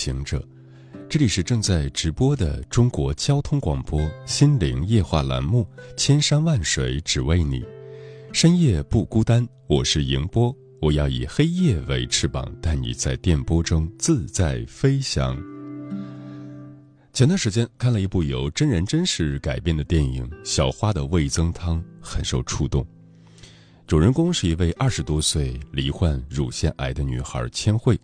行者，这里是正在直播的中国交通广播心灵夜话栏目《千山万水只为你》，深夜不孤单，我是迎波，我要以黑夜为翅膀，带你在电波中自在飞翔。前段时间看了一部由真人真事改编的电影《小花的味增汤》，很受触动。主人公是一位二十多岁罹患乳腺癌的女孩千惠。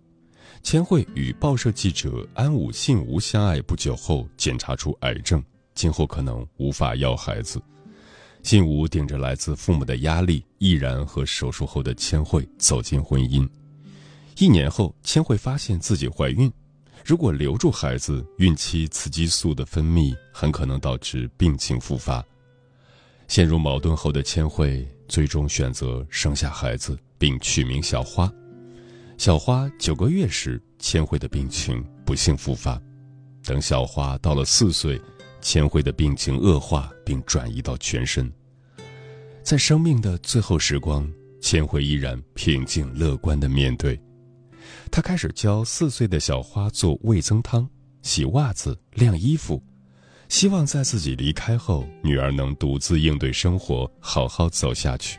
千惠与报社记者安武信吾相爱不久后，检查出癌症，今后可能无法要孩子。信吾顶着来自父母的压力，毅然和手术后的千惠走进婚姻。一年后，千惠发现自己怀孕，如果留住孩子，孕期雌激素的分泌很可能导致病情复发。陷入矛盾后的千惠，最终选择生下孩子，并取名小花。小花九个月时，千惠的病情不幸复发。等小花到了四岁，千惠的病情恶化并转移到全身。在生命的最后时光，千惠依然平静乐观地面对。她开始教四岁的小花做味增汤、洗袜子、晾衣服，希望在自己离开后，女儿能独自应对生活，好好走下去。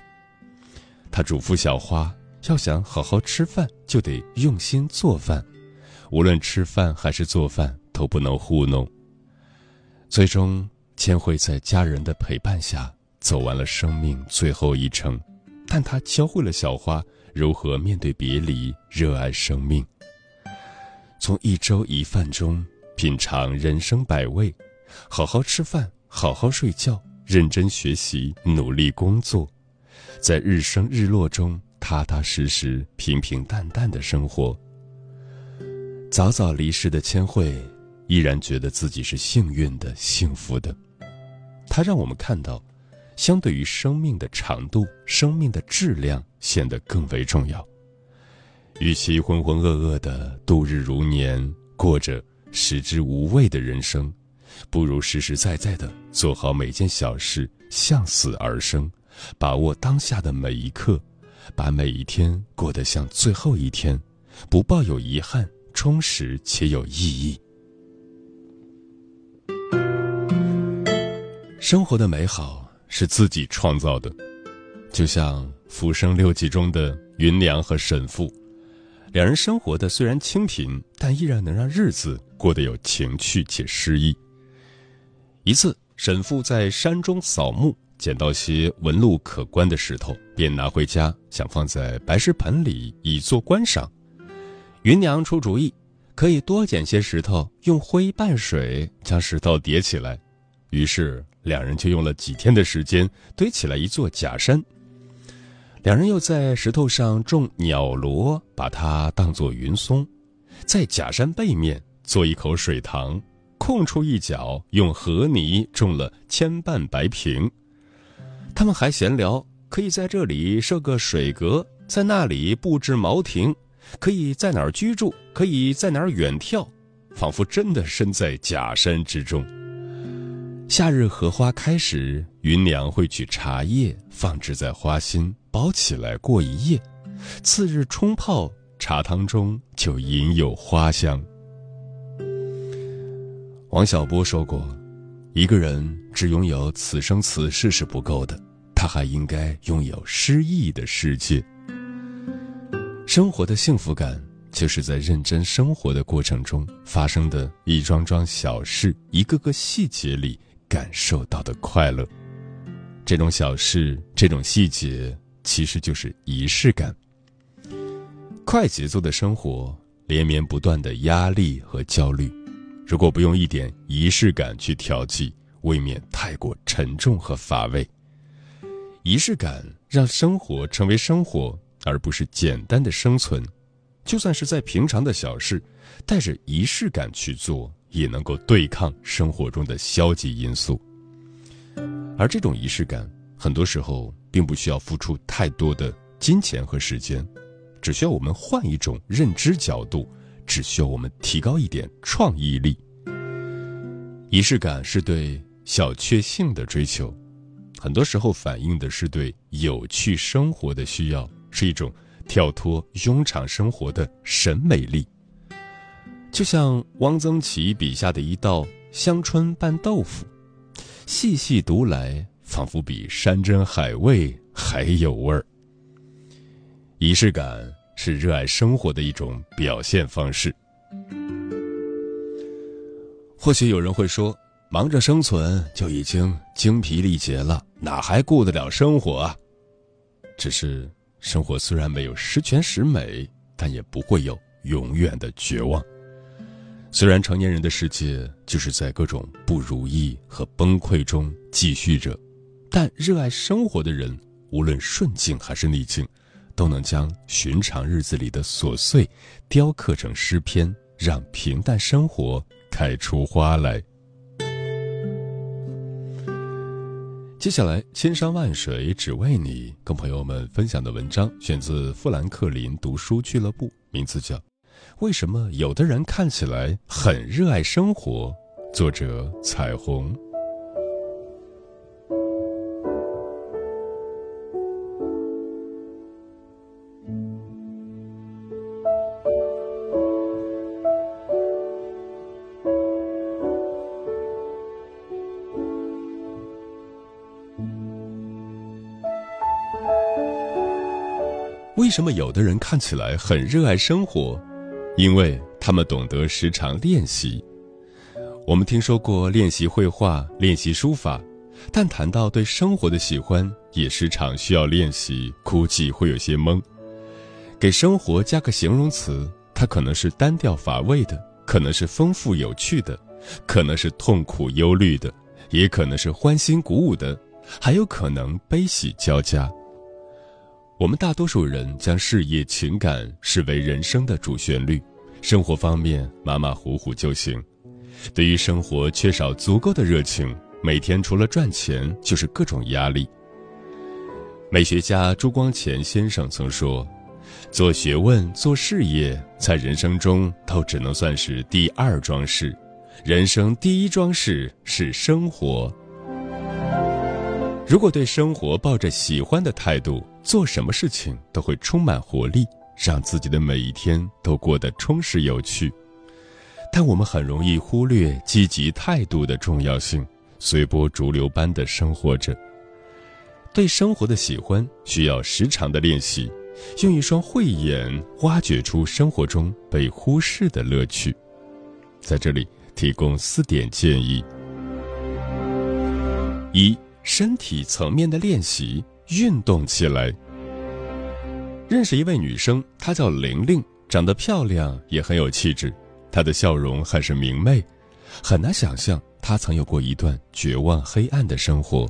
她嘱咐小花。要想好好吃饭，就得用心做饭，无论吃饭还是做饭都不能糊弄。最终，千惠在家人的陪伴下走完了生命最后一程，但她教会了小花如何面对别离，热爱生命。从一粥一饭中品尝人生百味，好好吃饭，好好睡觉，认真学习，努力工作，在日升日落中。踏踏实实、平平淡淡的生活。早早离世的千惠，依然觉得自己是幸运的、幸福的。他让我们看到，相对于生命的长度，生命的质量显得更为重要。与其浑浑噩噩的度日如年，过着食之无味的人生，不如实实在在的做好每件小事，向死而生，把握当下的每一刻。把每一天过得像最后一天，不抱有遗憾，充实且有意义。生活的美好是自己创造的，就像《浮生六记》中的芸娘和沈父，两人生活的虽然清贫，但依然能让日子过得有情趣且诗意。一次，沈父在山中扫墓。捡到些纹路可观的石头，便拿回家，想放在白石盆里以作观赏。芸娘出主意，可以多捡些石头，用灰拌水将石头叠起来。于是两人就用了几天的时间堆起来一座假山。两人又在石头上种鸟螺，把它当作云松，在假山背面做一口水塘，空出一角用河泥种了千瓣白萍。他们还闲聊，可以在这里设个水阁，在那里布置茅亭，可以在哪儿居住，可以在哪儿远眺，仿佛真的身在假山之中。夏日荷花开时，芸娘会取茶叶放置在花心，包起来过一夜，次日冲泡茶汤中就隐有花香。王小波说过：“一个人只拥有此生此世是不够的。”他还应该拥有诗意的世界。生活的幸福感，就是在认真生活的过程中发生的一桩桩小事、一个个细节里感受到的快乐。这种小事、这种细节，其实就是仪式感。快节奏的生活，连绵不断的压力和焦虑，如果不用一点仪式感去调剂，未免太过沉重和乏味。仪式感让生活成为生活，而不是简单的生存。就算是在平常的小事，带着仪式感去做，也能够对抗生活中的消极因素。而这种仪式感，很多时候并不需要付出太多的金钱和时间，只需要我们换一种认知角度，只需要我们提高一点创意力。仪式感是对小确幸的追求，很多时候反映的是对有趣生活的需要，是一种。跳脱庸常生活的审美力，就像汪曾祺笔下的一道香椿拌豆腐，细细读来，仿佛比山珍海味还有味儿。仪式感是热爱生活的一种表现方式。或许有人会说，忙着生存就已经精疲力竭了，哪还顾得了生活啊？只是。生活虽然没有十全十美，但也不会有永远的绝望。虽然成年人的世界就是在各种不如意和崩溃中继续着，但热爱生活的人，无论顺境还是逆境，都能将寻常日子里的琐碎雕刻成诗篇，让平淡生活开出花来。接下来，千山万水只为你，跟朋友们分享的文章选自富兰克林读书俱乐部，名字叫《为什么有的人看起来很热爱生活》，作者彩虹。为什么有的人看起来很热爱生活？因为他们懂得时常练习。我们听说过练习绘画、练习书法，但谈到对生活的喜欢，也时常需要练习，估计会有些懵。给生活加个形容词，它可能是单调乏味的，可能是丰富有趣的，可能是痛苦忧虑的，也可能是欢欣鼓舞的，还有可能悲喜交加。我们大多数人将事业、情感视为人生的主旋律，生活方面马马虎虎就行。对于生活缺少足够的热情，每天除了赚钱就是各种压力。美学家朱光潜先生曾说：“做学问、做事业，在人生中都只能算是第二桩事，人生第一桩事是生活。如果对生活抱着喜欢的态度。”做什么事情都会充满活力，让自己的每一天都过得充实有趣。但我们很容易忽略积极态度的重要性，随波逐流般的生活着。对生活的喜欢需要时常的练习，用一双慧眼挖掘出生活中被忽视的乐趣。在这里提供四点建议：一、身体层面的练习。运动起来。认识一位女生，她叫玲玲，长得漂亮，也很有气质。她的笑容很是明媚，很难想象她曾有过一段绝望黑暗的生活。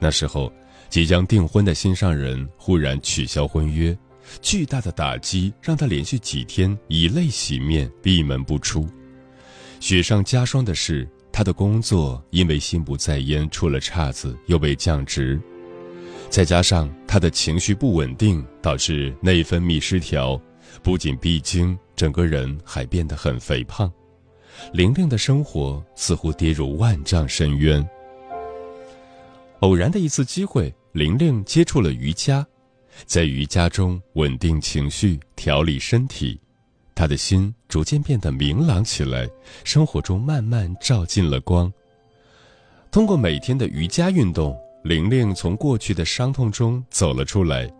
那时候，即将订婚的心上人忽然取消婚约，巨大的打击让她连续几天以泪洗面，闭门不出。雪上加霜的是，她的工作因为心不在焉出了岔子，又被降职。再加上他的情绪不稳定，导致内分泌失调，不仅闭经，整个人还变得很肥胖。玲玲的生活似乎跌入万丈深渊。偶然的一次机会，玲玲接触了瑜伽，在瑜伽中稳定情绪、调理身体，她的心逐渐变得明朗起来，生活中慢慢照进了光。通过每天的瑜伽运动。玲玲从过去的伤痛中走了出来，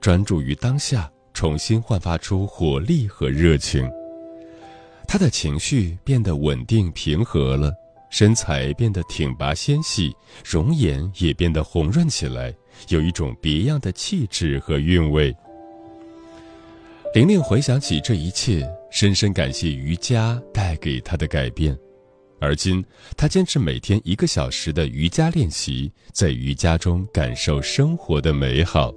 专注于当下，重新焕发出活力和热情。她的情绪变得稳定平和了，身材变得挺拔纤细，容颜也变得红润起来，有一种别样的气质和韵味。玲玲回想起这一切，深深感谢瑜伽带给她的改变。而今，他坚持每天一个小时的瑜伽练习，在瑜伽中感受生活的美好。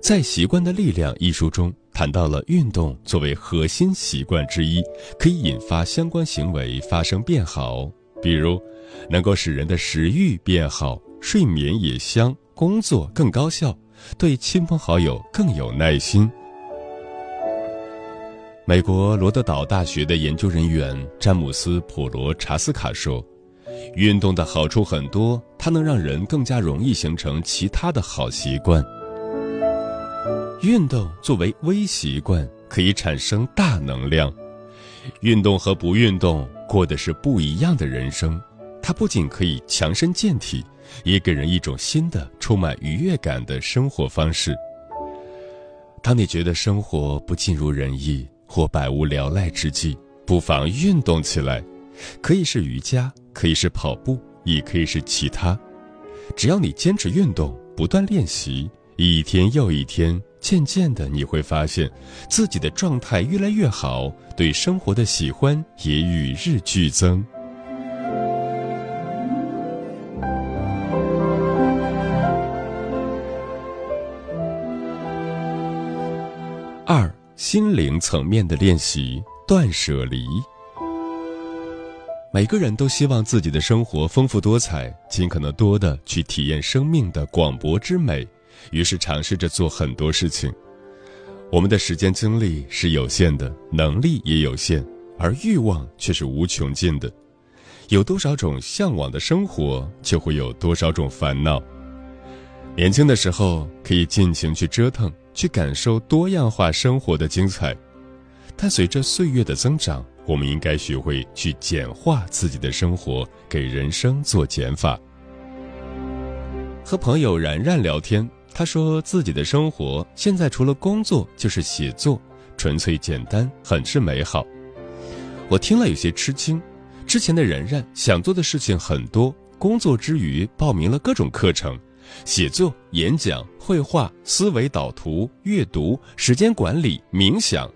在《习惯的力量》一书中谈到了运动作为核心习惯之一，可以引发相关行为发生变好，比如能够使人的食欲变好，睡眠也香，工作更高效，对亲朋好友更有耐心。美国罗德岛大学的研究人员詹姆斯·普罗查斯卡说：“运动的好处很多，它能让人更加容易形成其他的好习惯。运动作为微习惯，可以产生大能量。运动和不运动过的是不一样的人生。它不仅可以强身健体，也给人一种新的、充满愉悦感的生活方式。当你觉得生活不尽如人意，或百无聊赖之际，不妨运动起来，可以是瑜伽，可以是跑步，也可以是其他。只要你坚持运动，不断练习，一天又一天，渐渐的你会发现，自己的状态越来越好，对生活的喜欢也与日俱增。心灵层面的练习，断舍离。每个人都希望自己的生活丰富多彩，尽可能多的去体验生命的广博之美，于是尝试着做很多事情。我们的时间精力是有限的，能力也有限，而欲望却是无穷尽的。有多少种向往的生活，就会有多少种烦恼。年轻的时候可以尽情去折腾。去感受多样化生活的精彩，但随着岁月的增长，我们应该学会去简化自己的生活，给人生做减法。和朋友然然聊天，他说自己的生活现在除了工作就是写作，纯粹简单，很是美好。我听了有些吃惊，之前的然然想做的事情很多，工作之余报名了各种课程。写作、演讲、绘画、思维导图、阅读、时间管理、冥想。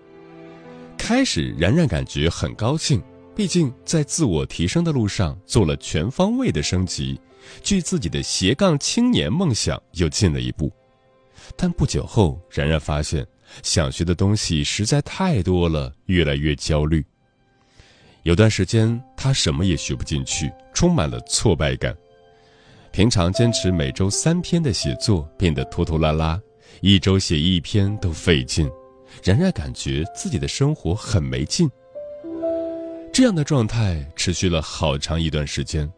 开始，然然感觉很高兴，毕竟在自我提升的路上做了全方位的升级，距自己的斜杠青年梦想又近了一步。但不久后，然然发现想学的东西实在太多了，越来越焦虑。有段时间，他什么也学不进去，充满了挫败感。平常坚持每周三篇的写作变得拖拖拉拉，一周写一篇都费劲，然然感觉自己的生活很没劲。这样的状态持续了好长一段时间，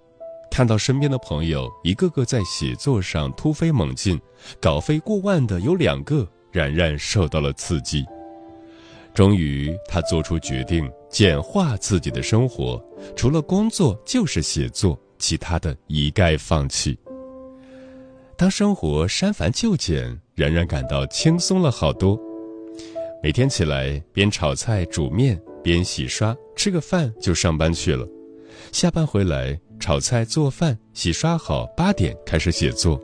看到身边的朋友一个个在写作上突飞猛进，稿费过万的有两个，然然受到了刺激。终于，他做出决定，简化自己的生活，除了工作就是写作。其他的一概放弃。当生活删繁就简，然然感到轻松了好多。每天起来边炒菜煮面边洗刷，吃个饭就上班去了。下班回来炒菜做饭洗刷好，八点开始写作。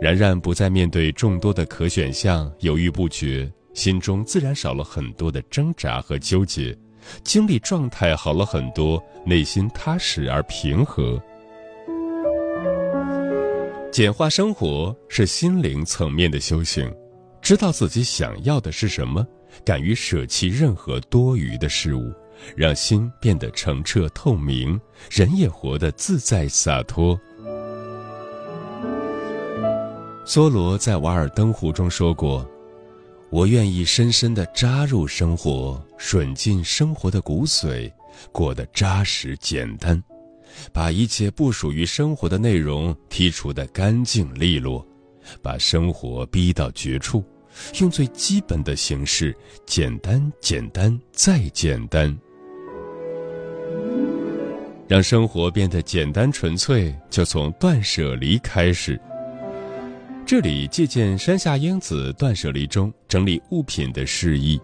然然不再面对众多的可选项犹豫不决，心中自然少了很多的挣扎和纠结。精力状态好了很多，内心踏实而平和。简化生活是心灵层面的修行，知道自己想要的是什么，敢于舍弃任何多余的事物，让心变得澄澈透明，人也活得自在洒脱。梭罗在《瓦尔登湖》中说过。我愿意深深地扎入生活，吮进生活的骨髓，过得扎实简单，把一切不属于生活的内容剔除得干净利落，把生活逼到绝处，用最基本的形式，简单、简单再简单，让生活变得简单纯粹，就从断舍离开始。这里借鉴山下英子断舍离中整理物品的示意：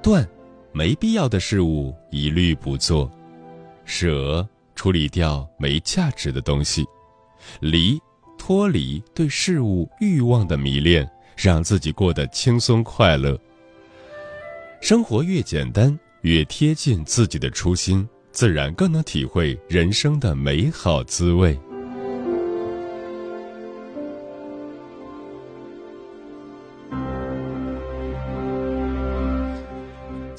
断，没必要的事物一律不做；舍，处理掉没价值的东西；离，脱离对事物欲望的迷恋，让自己过得轻松快乐。生活越简单，越贴近自己的初心，自然更能体会人生的美好滋味。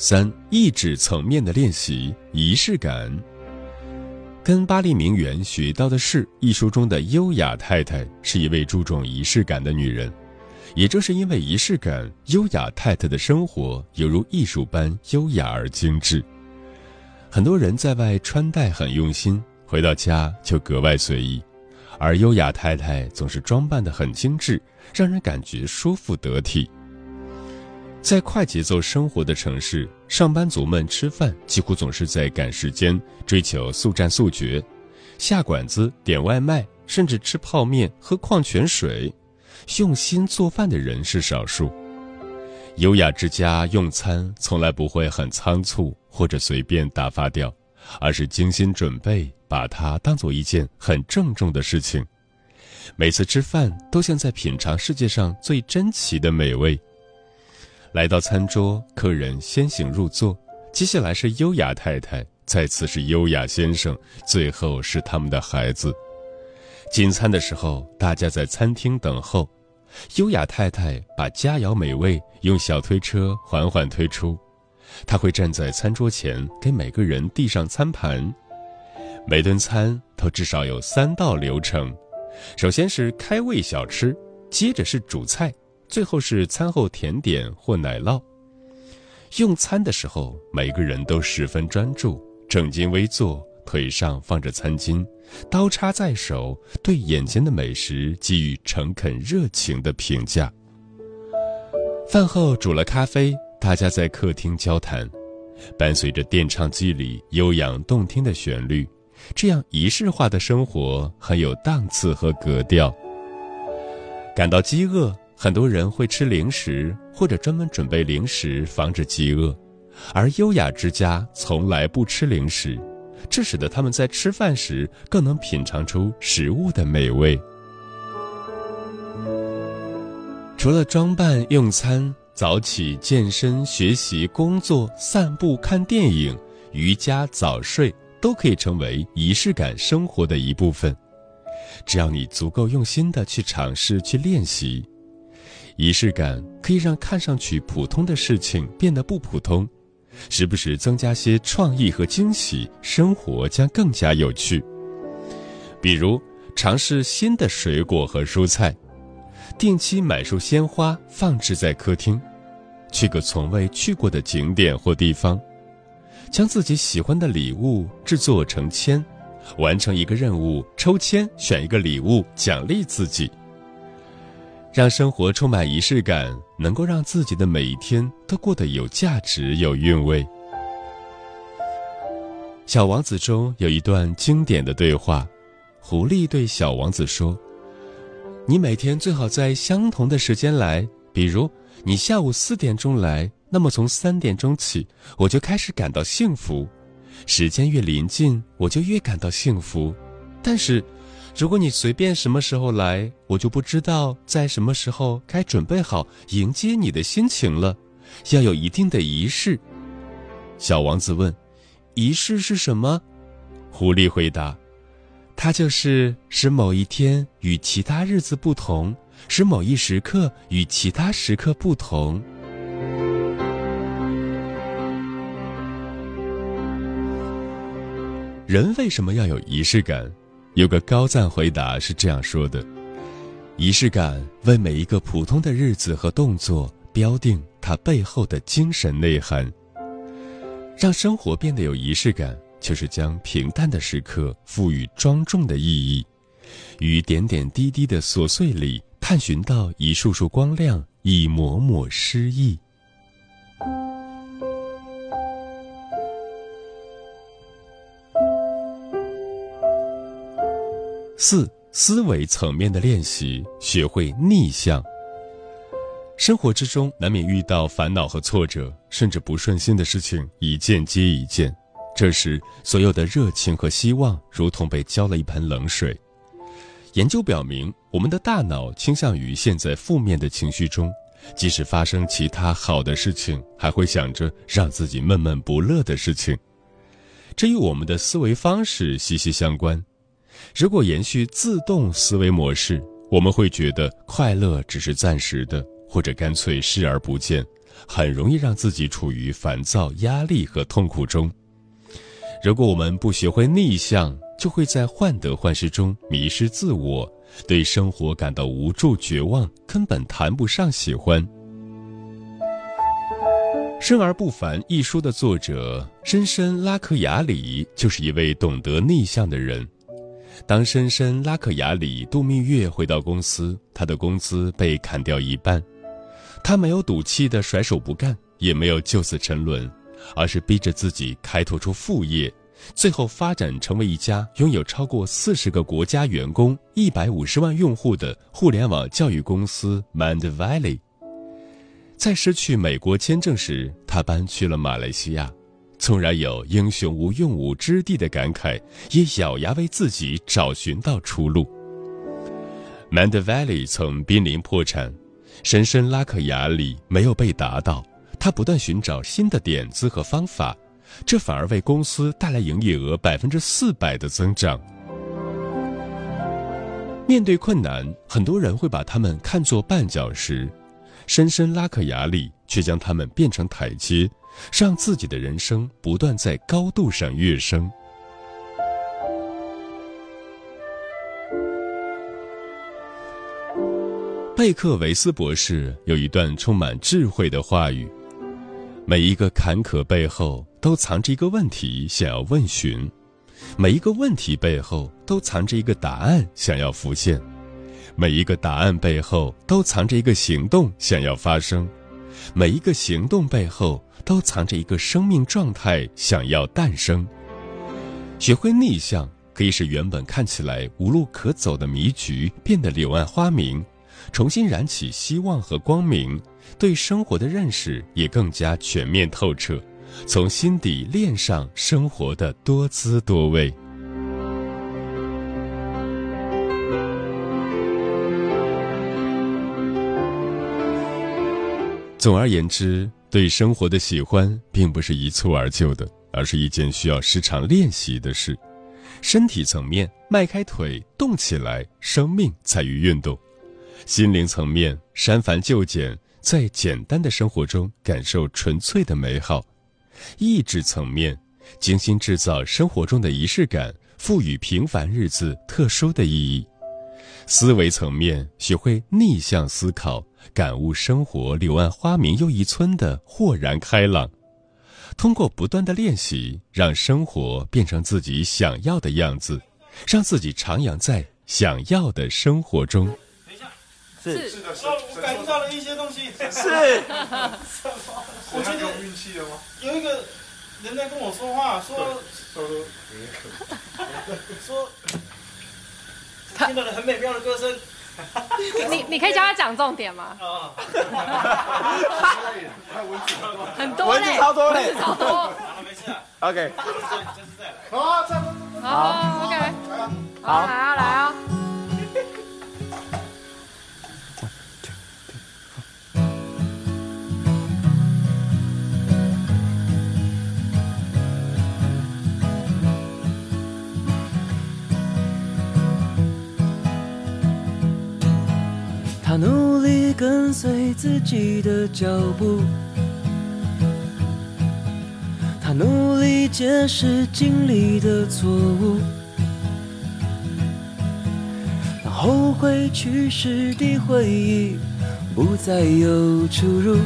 三、意志层面的练习，仪式感。跟巴黎名媛学到的是，一书中的优雅太太是一位注重仪式感的女人。也正是因为仪式感，优雅太太的生活犹如艺术般优雅而精致。很多人在外穿戴很用心，回到家就格外随意，而优雅太太总是装扮得很精致，让人感觉舒服得体。在快节奏生活的城市，上班族们吃饭几乎总是在赶时间，追求速战速决，下馆子、点外卖，甚至吃泡面、喝矿泉水。用心做饭的人是少数。优雅之家用餐从来不会很仓促或者随便打发掉，而是精心准备，把它当做一件很郑重的事情。每次吃饭都像在品尝世界上最珍奇的美味。来到餐桌，客人先行入座，接下来是优雅太太，再次是优雅先生，最后是他们的孩子。进餐的时候，大家在餐厅等候。优雅太太把佳肴美味用小推车缓缓推出，她会站在餐桌前给每个人递上餐盘。每顿餐都至少有三道流程：首先是开胃小吃，接着是主菜，最后是餐后甜点或奶酪。用餐的时候，每个人都十分专注，正襟危坐。腿上放着餐巾，刀叉在手，对眼前的美食给予诚恳热情的评价。饭后煮了咖啡，大家在客厅交谈，伴随着电唱机里悠扬动听的旋律，这样仪式化的生活很有档次和格调。感到饥饿，很多人会吃零食，或者专门准备零食防止饥饿，而优雅之家从来不吃零食。这使得他们在吃饭时更能品尝出食物的美味。除了装扮、用餐、早起、健身、学习、工作、散步、看电影、瑜伽、早睡，都可以成为仪式感生活的一部分。只要你足够用心的去尝试、去练习，仪式感可以让看上去普通的事情变得不普通。时不时增加些创意和惊喜，生活将更加有趣。比如尝试新的水果和蔬菜，定期买束鲜花放置在客厅，去个从未去过的景点或地方，将自己喜欢的礼物制作成签，完成一个任务，抽签选一个礼物奖励自己。让生活充满仪式感，能够让自己的每一天都过得有价值、有韵味。《小王子》中有一段经典的对话：狐狸对小王子说：“你每天最好在相同的时间来，比如你下午四点钟来，那么从三点钟起，我就开始感到幸福。时间越临近，我就越感到幸福。但是。”如果你随便什么时候来，我就不知道在什么时候该准备好迎接你的心情了。要有一定的仪式。小王子问：“仪式是什么？”狐狸回答：“它就是使某一天与其他日子不同，使某一时刻与其他时刻不同。”人为什么要有仪式感？有个高赞回答是这样说的：“仪式感为每一个普通的日子和动作标定它背后的精神内涵。让生活变得有仪式感，就是将平淡的时刻赋予庄重的意义，于点点滴滴的琐碎里探寻到一束束光亮，一抹抹诗意。”四思维层面的练习，学会逆向。生活之中难免遇到烦恼和挫折，甚至不顺心的事情一件接一件。这时，所有的热情和希望如同被浇了一盆冷水。研究表明，我们的大脑倾向于陷在负面的情绪中，即使发生其他好的事情，还会想着让自己闷闷不乐的事情。这与我们的思维方式息息相关。如果延续自动思维模式，我们会觉得快乐只是暂时的，或者干脆视而不见，很容易让自己处于烦躁、压力和痛苦中。如果我们不学会逆向，就会在患得患失中迷失自我，对生活感到无助、绝望，根本谈不上喜欢。《生而不凡》一书的作者深深拉克雅里就是一位懂得逆向的人。当深深拉克雅里度蜜月回到公司，他的工资被砍掉一半。他没有赌气的甩手不干，也没有就此沉沦，而是逼着自己开拓出副业，最后发展成为一家拥有超过四十个国家员工、一百五十万用户的互联网教育公司 Mandvalley。在失去美国签证时，他搬去了马来西亚。纵然有英雄无用武之地的感慨，也咬牙为自己找寻到出路。Mandvalley 曾濒临破产，深深拉克雅里没有被打倒，他不断寻找新的点子和方法，这反而为公司带来营业额百分之四百的增长。面对困难，很多人会把他们看作绊脚石，深深拉克雅里却将他们变成台阶。让自己的人生不断在高度上跃升。贝克维斯博士有一段充满智慧的话语：每一个坎坷背后都藏着一个问题想要问询，每一个问题背后都藏着一个答案想要浮现，每一个答案背后都藏着一个行动想要发生，每一个行动背后。都藏着一个生命状态，想要诞生。学会逆向，可以使原本看起来无路可走的迷局变得柳暗花明，重新燃起希望和光明。对生活的认识也更加全面透彻，从心底恋上生活的多姿多味。总而言之。对生活的喜欢，并不是一蹴而就的，而是一件需要时常练习的事。身体层面，迈开腿，动起来，生命在于运动；心灵层面，删繁就简，在简单的生活中感受纯粹的美好；意志层面，精心制造生活中的仪式感，赋予平凡日子特殊的意义；思维层面，学会逆向思考。感悟生活柳暗花明又一村的豁然开朗，通过不断的练习，让生活变成自己想要的样子，让自己徜徉在想要的生活中。等一下，是。是。的，我感受到了一些东西。是，我觉得运气了吗？有一个人在跟我说话，说说，听到了很美妙的歌声。你你可以教他讲重点吗？很多嘞，超多嘞，超多。没事啊，OK。好，再。好，OK。好，来啊，来啊。他努力跟随自己的脚步，他努力解释经历的错误，当后悔去世的回忆不再有出入。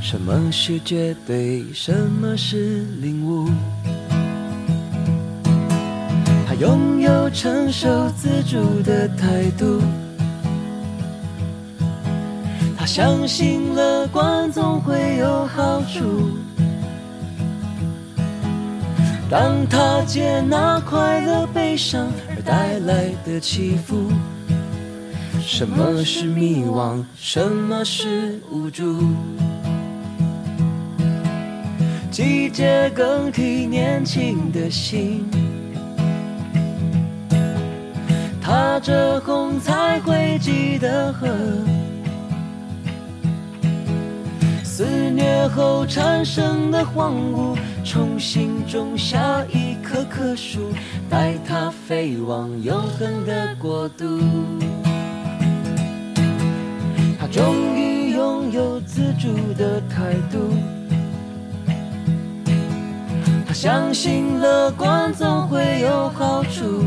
什么是绝对？什么是领悟？他拥有承受自主的态度。相信乐观总会有好处。当他接纳快乐、悲伤而带来的起伏，什么是迷惘？什么是无助？季节更替，年轻的心，踏着红彩绘迹的河。肆虐后产生的荒芜，重新种下一棵棵树，带它飞往永恒的国度。他终于拥有自自主的态度。他相信乐观总会有好处。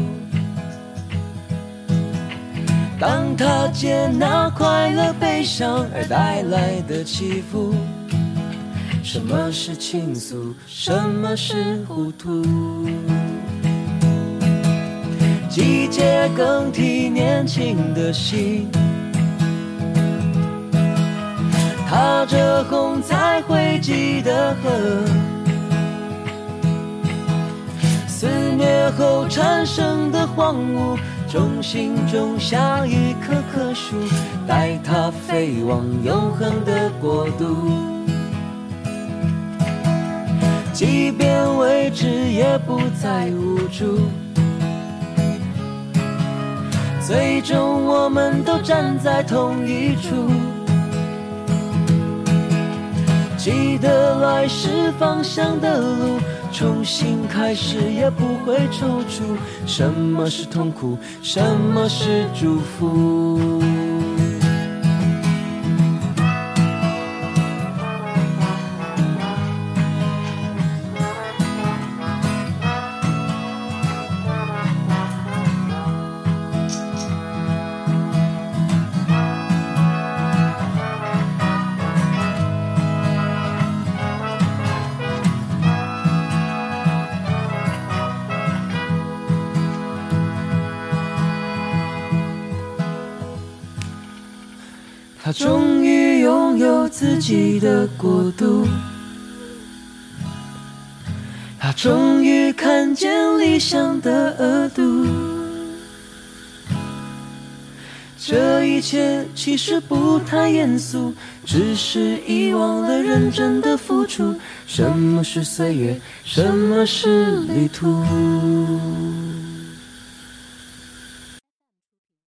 当他接纳快乐、悲伤而带来的起伏，什么是倾诉，什么是糊涂？季节更替年轻的心，踏着红彩绘记的河，肆虐后产生的荒芜。中心种下一棵棵树，带它飞往永恒的国度。即便未知，也不再无助。最终，我们都站在同一处。记得来时方向的路。重新开始也不会踌躇。什么是痛苦？什么是祝福？己的国度，他终于看见理想的额度。这一切其实不太严肃，只是遗忘了认真的付出。什么是岁月？什么是旅途？